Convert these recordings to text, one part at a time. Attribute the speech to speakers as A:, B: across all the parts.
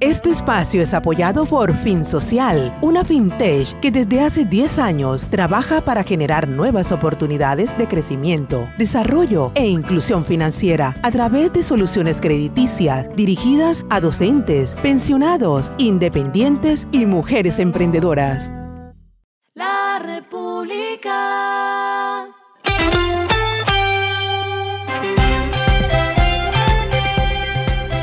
A: Este espacio es apoyado por Fin Social, una fintech que desde hace 10 años trabaja para generar nuevas oportunidades de crecimiento, desarrollo e inclusión financiera a través de soluciones crediticias dirigidas a docentes, pensionados, independientes y mujeres emprendedoras.
B: La República.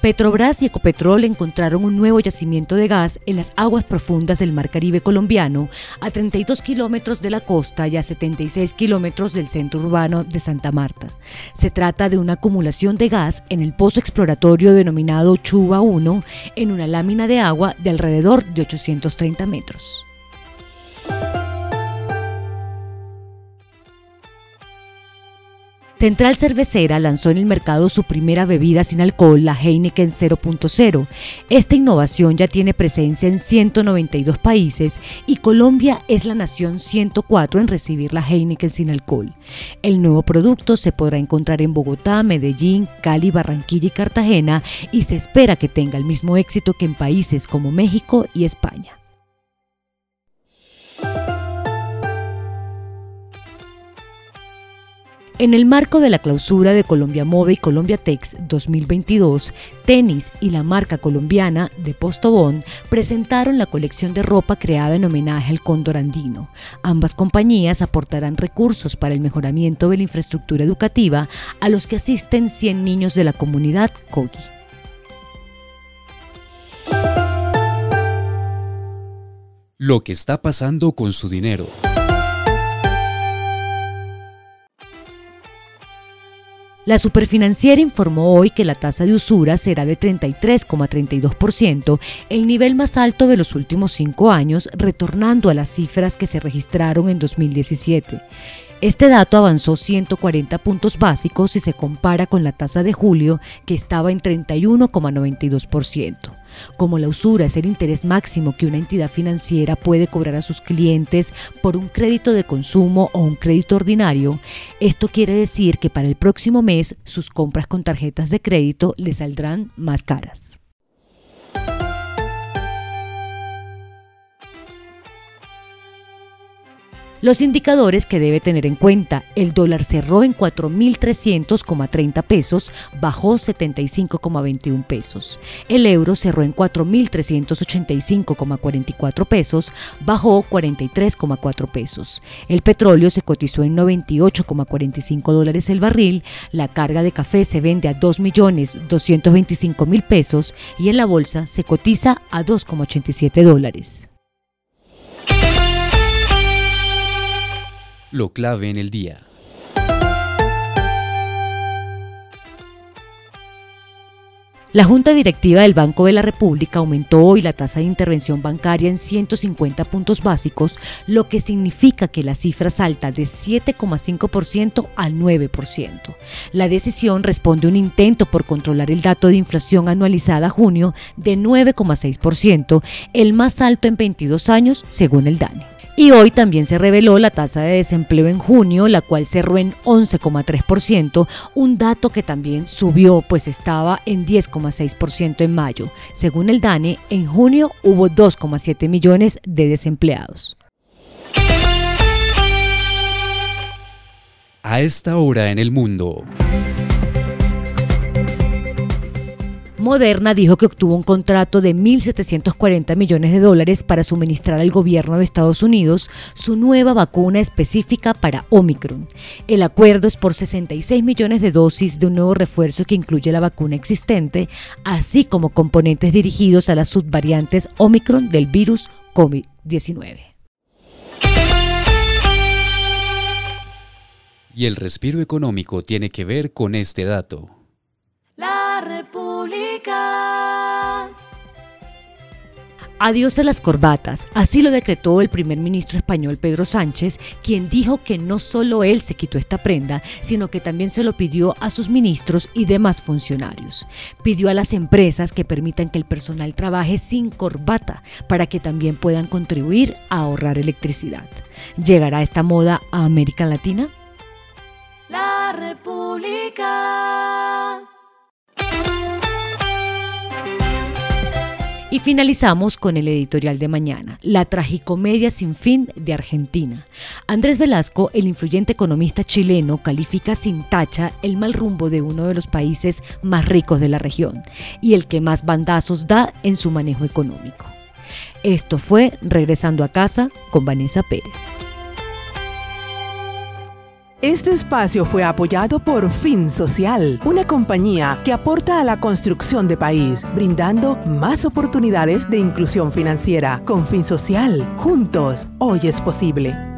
C: Petrobras y Ecopetrol encontraron un nuevo yacimiento de gas en las aguas profundas del Mar Caribe colombiano, a 32 kilómetros de la costa y a 76 kilómetros del centro urbano de Santa Marta. Se trata de una acumulación de gas en el pozo exploratorio denominado Chuba 1 en una lámina de agua de alrededor de 830 metros. Central Cervecera lanzó en el mercado su primera bebida sin alcohol, la Heineken 0.0. Esta innovación ya tiene presencia en 192 países y Colombia es la nación 104 en recibir la Heineken sin alcohol. El nuevo producto se podrá encontrar en Bogotá, Medellín, Cali, Barranquilla y Cartagena y se espera que tenga el mismo éxito que en países como México y España. En el marco de la clausura de Colombia Move y Colombia Tex 2022, Tenis y la marca colombiana de Postobón presentaron la colección de ropa creada en homenaje al cóndor andino. Ambas compañías aportarán recursos para el mejoramiento de la infraestructura educativa a los que asisten 100 niños de la comunidad Kogi.
D: Lo que está pasando con su dinero.
C: La superfinanciera informó hoy que la tasa de usura será de 33,32%, el nivel más alto de los últimos cinco años, retornando a las cifras que se registraron en 2017. Este dato avanzó 140 puntos básicos si se compara con la tasa de julio, que estaba en 31,92%. Como la usura es el interés máximo que una entidad financiera puede cobrar a sus clientes por un crédito de consumo o un crédito ordinario, esto quiere decir que para el próximo mes sus compras con tarjetas de crédito le saldrán más caras. Los indicadores que debe tener en cuenta, el dólar cerró en 4.300,30 pesos, bajó 75,21 pesos. El euro cerró en 4.385,44 pesos, bajó 43,4 pesos. El petróleo se cotizó en 98,45 dólares el barril, la carga de café se vende a 2.225.000 pesos y en la bolsa se cotiza a 2,87 dólares.
D: Lo clave en el día.
C: La Junta Directiva del Banco de la República aumentó hoy la tasa de intervención bancaria en 150 puntos básicos, lo que significa que la cifra salta de 7,5% a 9%. La decisión responde a un intento por controlar el dato de inflación anualizada a junio de 9,6%, el más alto en 22 años, según el DANE. Y hoy también se reveló la tasa de desempleo en junio, la cual cerró en 11,3%, un dato que también subió, pues estaba en 10,6% en mayo. Según el DANE, en junio hubo 2,7 millones de desempleados.
D: A esta hora en el mundo.
C: Moderna dijo que obtuvo un contrato de 1.740 millones de dólares para suministrar al gobierno de Estados Unidos su nueva vacuna específica para Omicron. El acuerdo es por 66 millones de dosis de un nuevo refuerzo que incluye la vacuna existente, así como componentes dirigidos a las subvariantes Omicron del virus COVID-19.
D: Y el respiro económico tiene que ver con este dato.
B: La República.
C: Adiós a las corbatas, así lo decretó el primer ministro español Pedro Sánchez, quien dijo que no solo él se quitó esta prenda, sino que también se lo pidió a sus ministros y demás funcionarios. Pidió a las empresas que permitan que el personal trabaje sin corbata para que también puedan contribuir a ahorrar electricidad. ¿Llegará esta moda a América Latina?
B: La República.
C: Y finalizamos con el editorial de mañana, La tragicomedia sin fin de Argentina. Andrés Velasco, el influyente economista chileno, califica sin tacha el mal rumbo de uno de los países más ricos de la región y el que más bandazos da en su manejo económico. Esto fue Regresando a casa con Vanessa Pérez.
A: Este espacio fue apoyado por Fin Social, una compañía que aporta a la construcción de país, brindando más oportunidades de inclusión financiera. Con Fin Social, juntos, hoy es posible.